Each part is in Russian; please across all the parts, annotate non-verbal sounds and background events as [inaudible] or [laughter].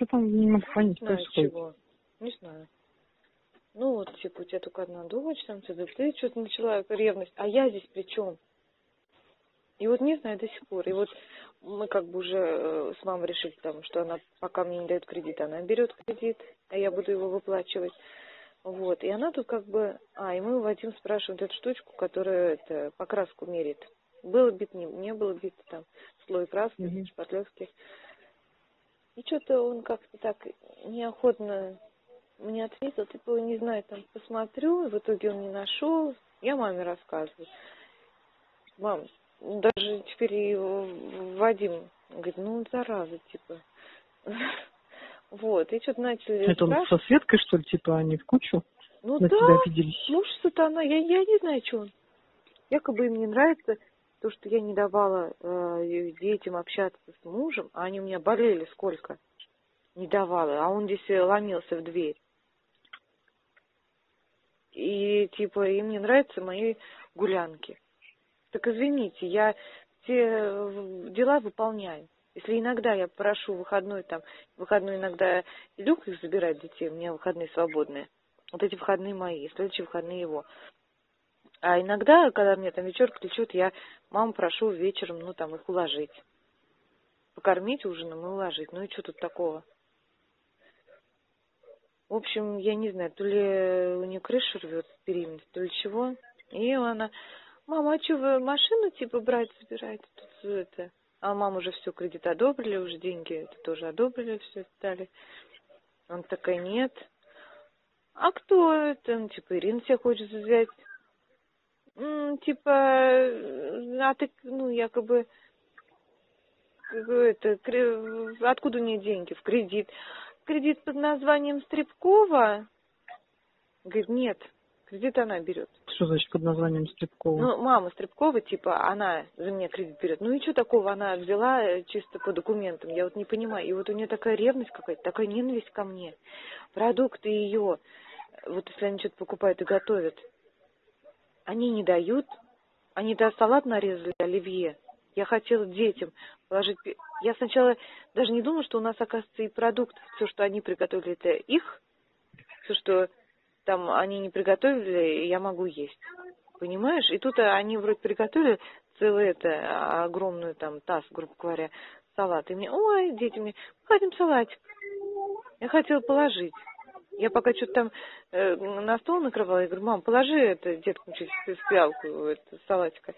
Что там не могу понять Не знаю происходит? чего. Не знаю. Ну вот, типа, у тебя только одна дочь, там, ты, ты что-то начала ревность, а я здесь при чем? И вот не знаю до сих пор. И вот мы как бы уже э, с мамой решили, там, что она пока мне не дает кредит, она берет кредит, а я буду его выплачивать. Вот. И она тут как бы... А, и мы у Вадим спрашиваем эту штучку, которая это, покраску мерит. Было бит, не, не было бит, там, слой краски, Мгм. шпатлевки. И что-то он как-то так неохотно мне ответил, типа, не знаю, там, посмотрю, и в итоге он не нашел. Я маме рассказываю. Мам, даже теперь и Вадим говорит, ну, зараза, типа. [laughs] Вот, и что-то начали Это он со Светкой, что ли, типа, они в кучу Ну да, обиделись? муж сатана, я, я не знаю, что он. Якобы им не нравится то, что я не давала э, детям общаться с мужем, а они у меня болели сколько. Не давала, а он здесь ломился в дверь. И типа им не нравятся мои гулянки. Так извините, я все э, дела выполняю. Если иногда я прошу выходной, там, выходной иногда Люк их забирает детей, у меня выходные свободные. Вот эти выходные мои, следующие выходные его. А иногда, когда мне там вечерка течет, я маму прошу вечером, ну, там, их уложить. Покормить ужином и уложить. Ну и что тут такого? В общем, я не знаю, то ли у нее крыша рвет беременность, то ли чего. И она, мама, а что вы машину типа брать собираете? Тут это... А мама уже все кредит одобрили, уже деньги это тоже одобрили, все это дали. Он такая, нет. А кто это? Ну, типа, Ирина себе хочет взять. Типа, э, а ты, ну, якобы, это, откуда у нее деньги? В кредит. Кредит под названием Стребкова? Говорит, нет, кредит она берет. Что значит под названием Стребкова? Ну, мама Стребкова, типа, она за меня кредит берет. Ну и что такого она взяла э, чисто по документам? Я вот не понимаю. И вот у нее такая ревность какая-то, такая ненависть ко мне. Продукты ее, вот если они что-то покупают и готовят, они не дают. Они да салат нарезали, оливье. Я хотела детям положить... Я сначала даже не думала, что у нас, оказывается, и продукт, все, что они приготовили, это их. Все, что там они не приготовили, я могу есть. Понимаешь? И тут они вроде приготовили целую это, огромную там таз, грубо говоря, салат. И мне, ой, дети мне, хотим салатик. Я хотела положить. Я пока что-то там э, на стол накрывала, я говорю, мам, положи это деткам через в пиалку, это, салатика.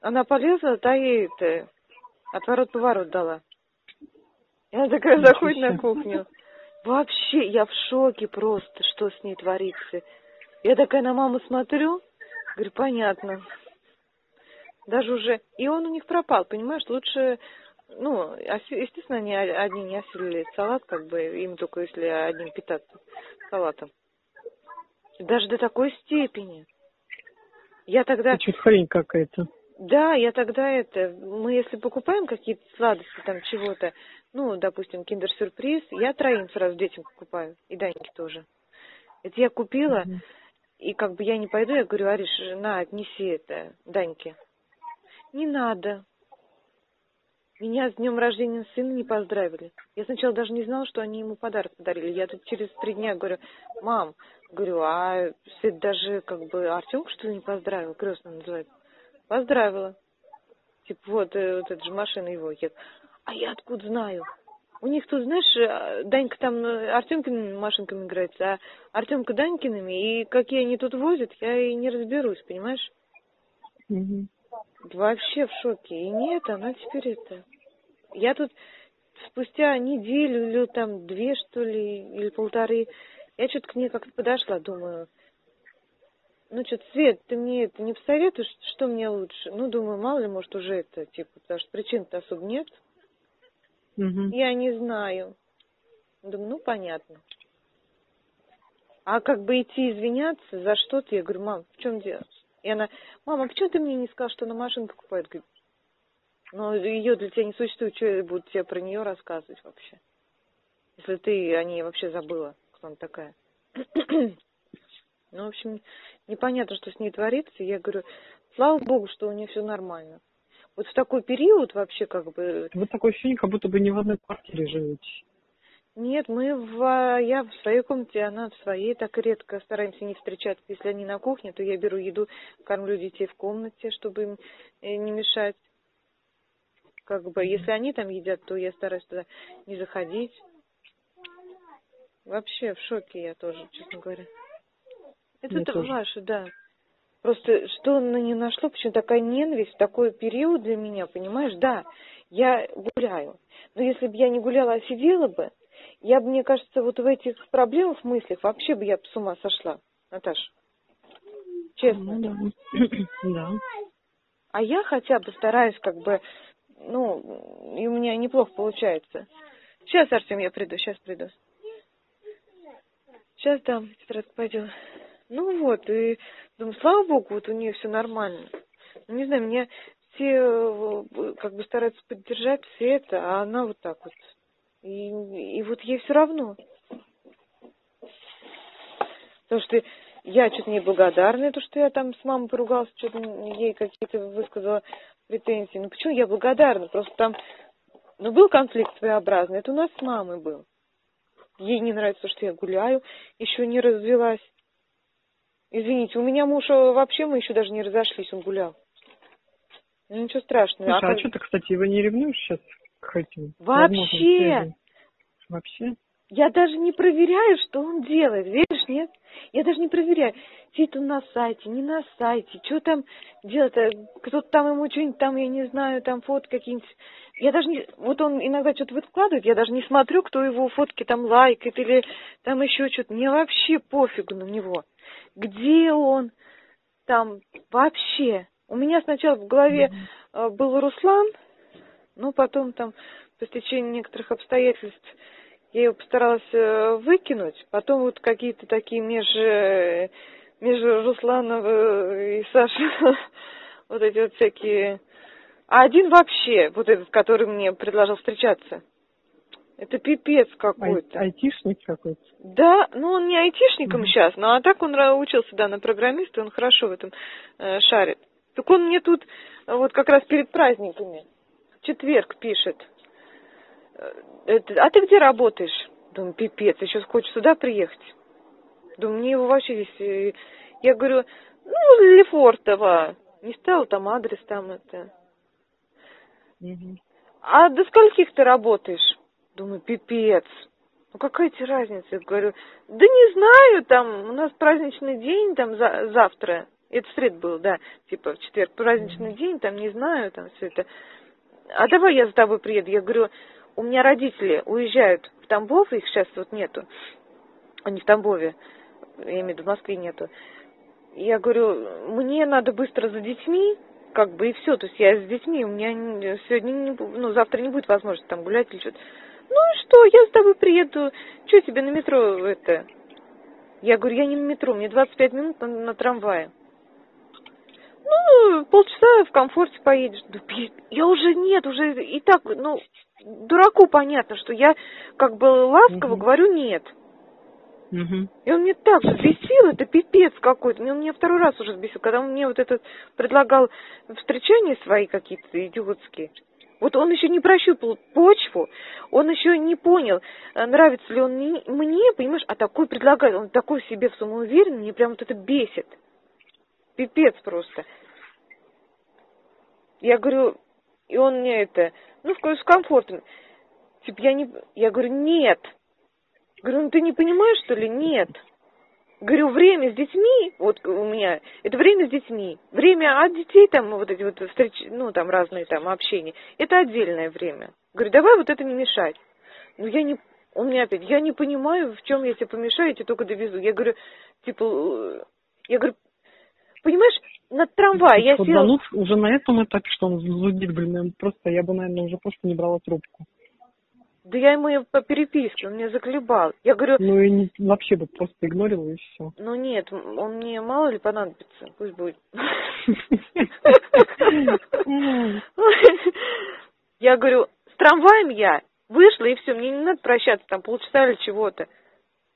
Она полезла, та ей это, отворот-поворот дала. И она такая Ничего заходит на кухню. Вообще, я в шоке просто, что с ней творится. Я такая на маму смотрю, говорю, понятно. Даже уже... И он у них пропал, понимаешь? Лучше... Ну, естественно, они одни не осилили салат, как бы, им только если одним питаться салатом. Даже до такой степени. Я тогда... Это что-то хрень какая-то. Да, я тогда это, мы если покупаем какие-то сладости там чего-то, ну, допустим, киндер-сюрприз, я троим сразу детям покупаю, и Даньке тоже. Это я купила, Мгм. и как бы я не пойду, я говорю, Ариш, на, отнеси это Даньке. Не надо. Меня с днем рождения сына не поздравили. Я сначала даже не знала, что они ему подарок подарили. Я тут через три дня говорю, мам, говорю, а Свет даже как бы Артем что ли не поздравил, крестно называется. Поздравила. Типа, вот, э, вот эта же машина его едет. А я откуда знаю? У них тут, знаешь, э, Данька там э, Артемкиными машинками играется, а Артемка Данькиными, и какие они тут возят, я и не разберусь, понимаешь? Мгм. Вообще в шоке. И нет, она теперь это... Я тут спустя неделю или там две, что ли, или полторы, я что-то к ней как-то подошла, думаю, ну что, Свет, ты мне это не посоветуешь, что мне лучше? Ну, думаю, мало ли, может, уже это, типа, потому что причин-то особо нет. Мгм. Я не знаю. Думаю, ну, понятно. А как бы идти извиняться за что-то, я говорю, мам, в чем дело? И она, мама, почему ты мне не сказала, что она машину покупает? Говорит, ну, ее для тебя не существует, что я буду тебе про нее рассказывать вообще? Если ты о ней вообще забыла, кто она такая. [clears throat] ну, в общем, непонятно, что с ней творится. Я говорю, слава богу, что у нее все нормально. Вот в такой период вообще как бы Вот такое ощущение, как будто бы не в одной квартире живете. Нет, мы в... Я в своей комнате, она в своей. Так редко стараемся не встречаться. Если они на кухне, то я беру еду, кормлю детей в комнате, чтобы им э, не мешать. Как бы, если они там едят, то я стараюсь туда не заходить. Вообще в шоке я тоже, честно говоря. Это то тоже. ваше, да. Просто что на не нашло, почему такая ненависть такой период для меня, понимаешь? Да, я гуляю. Но если бы я не гуляла, а сидела бы, я бы, мне кажется, вот в этих проблемах, мыслях, вообще бы я б с ума сошла, Наташ. Честно. Ну, да. [coughs] да. А я хотя бы стараюсь как бы, ну, и у меня неплохо получается. Сейчас, Артем, я приду, сейчас приду. Сейчас, да, тетрадку пойдем. Ну вот, и думаю, слава богу, вот у нее все нормально. Ну, не знаю, меня все э, как бы стараются поддержать все это, а она вот так вот. И, и вот ей все равно. Потому что я что-то неблагодарная, то, что я там с мамой поругалась, что-то ей какие-то высказала претензии. Ну почему я благодарна? Просто там, ну был конфликт своеобразный, это у нас с мамой был. Ей не нравится, что я гуляю, еще не развелась. Извините, у меня муж э, вообще, мы еще даже не разошлись, он гулял. Ну, ничего страшного. Слушай, а, как- что ты, кстати, его не ревнуешь сейчас к этим? Вообще! Вообще? Я даже не проверяю, что он делает, веришь, нет? Я даже не проверяю, сидит он на сайте, не на сайте, что там делает, э, кто-то там ему что-нибудь там, я не знаю, там фотки какие-нибудь. Я даже не, вот он иногда что-то выкладывает, я даже не смотрю, кто его фотки там лайкает или там еще что-то. Мне вообще пофигу на него. Где он? Там вообще. У меня сначала в голове э, был Руслан, но потом там по стечению некоторых обстоятельств я ее постаралась э, выкинуть. Потом вот какие-то такие меж, э, между Русланом э, и Сашей [laughs] вот эти вот всякие... А один вообще, вот этот, который мне предложил встречаться. Это пипец Ай- какой-то. айтишник какой-то. Да, ну он не айтишником Мгм. сейчас, но а так он учился, да, на программиста, он хорошо в этом э, шарит. Так он мне тут вот как раз перед праздниками, четверг пишет. Э, а ты где работаешь? Думаю, пипец, еще хочешь сюда приехать? Думаю, мне его вообще здесь... э, Я говорю, ну, Лефортово. Не стал там адрес, там это. А до скольких ты работаешь? Думаю, пипец. Ну какая тебе разница? Я говорю, да не знаю, там у нас праздничный день, там за, завтра. Это в среду был, да, типа в четверг праздничный день, там не знаю, там все это. А давай я за тобой приеду. Я говорю, у меня родители уезжают в Тамбов, их сейчас вот нету. Они в Тамбове, я имею в виду, в Москве нету. Я говорю, мне надо быстро за детьми, как бы и все, то есть я с детьми, у меня сегодня, не ну, завтра не будет возможности там гулять или что-то. Ну что, я с тобой приеду, что тебе на метро это? Я говорю, я не на метро, мне 25 минут на, на трамвае. Ну, полчаса в комфорте поедешь. Да, я уже нет, уже и так, ну, дураку понятно, что я как бы ласково Мгм. говорю нет. Мгм. И он мне так взбесил, это пипец какой-то. Он меня второй раз уже взбесил, когда он мне вот этот предлагал встречания свои какие-то идиотские. Вот он еще не прощупал почву, он еще не понял, э, нравится ли он мне, понимаешь, а такой предлагает, он такой себе в самоуверенный, мне прям вот это бесит. Пипец просто. Я говорю, и он мне это, ну, с комфортом. Типа, я не, я говорю, нет. Говорю, ну ты не понимаешь, что ли? Нет. Говорю, время с детьми, вот у меня, это время с детьми. Время от детей, там, вот эти вот встречи, ну, там, разные там общения, это отдельное время. Говорю, давай вот это не мешать. Ну, я не, он мне опять, я не понимаю, в чем я тебе помешаю, я тебе только довезу. Я говорю, типа, э, я говорю, понимаешь, на трамвай я села... Уже на этом этапе, что он зудит, блин, просто, я бы, наверное, уже просто не брала трубку. Да я ему по переписке, он меня заколебал. Я говорю, Ну и не- вообще бы просто игнорила и все. ну нет, он мне мало ли понадобится, пусть будет. [laughs] Я говорю, с трамваем я вышла и все, мне не надо прощаться там полчаса или чего-то.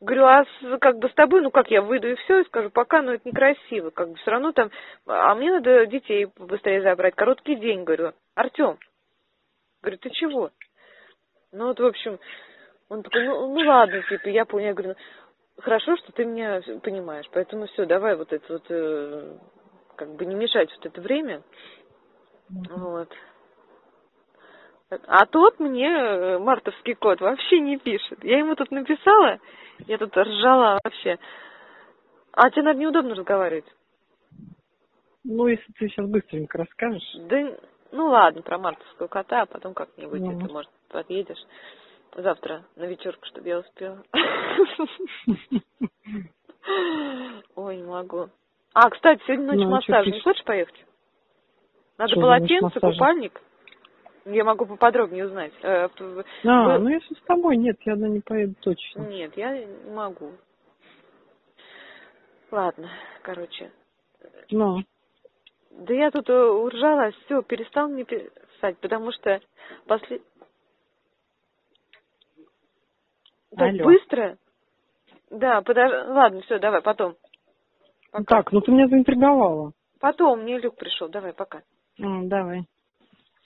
Говорю, а с, как бы с тобой, ну как я выйду и все, и скажу, пока, ну это некрасиво, как бы все равно там, а мне надо детей быстрее забрать, короткий день, говорю, Артем, говорю, ты чего? Ну вот, в общем, Он такой, ну, ну ладно, типа, я понял. Я говорю, ну, хорошо, что ты меня понимаешь, поэтому все, давай вот это вот, э, как бы не мешать вот это время. Вот. А тот мне э, мартовский код вообще не пишет. Я ему тут написала, я тут ржала вообще. А тебе, наверное, неудобно разговаривать. Ну, если ты сейчас быстренько расскажешь. Да, ну ладно, про мартовского кота, а потом как-нибудь Ну. это, может, подъедешь завтра на вечерку, чтобы я успела. Ой, не могу. А, кстати, сегодня ночь Ну, а массажа. Не хочешь поехать? Надо полотенце, купальник. Я могу поподробнее узнать. А, вы- ну если с тобой нет, я одна не поеду точно. Нет, я не могу. Ладно, короче. Ну, Да я тут э, уржалась, все, перестал мне писать, потому что после... Так Алло. быстро? Да, подож... ладно, все, давай, потом. Пока. так, ну ты меня заинтриговала. Потом, мне Люк пришел, давай, пока. М, давай.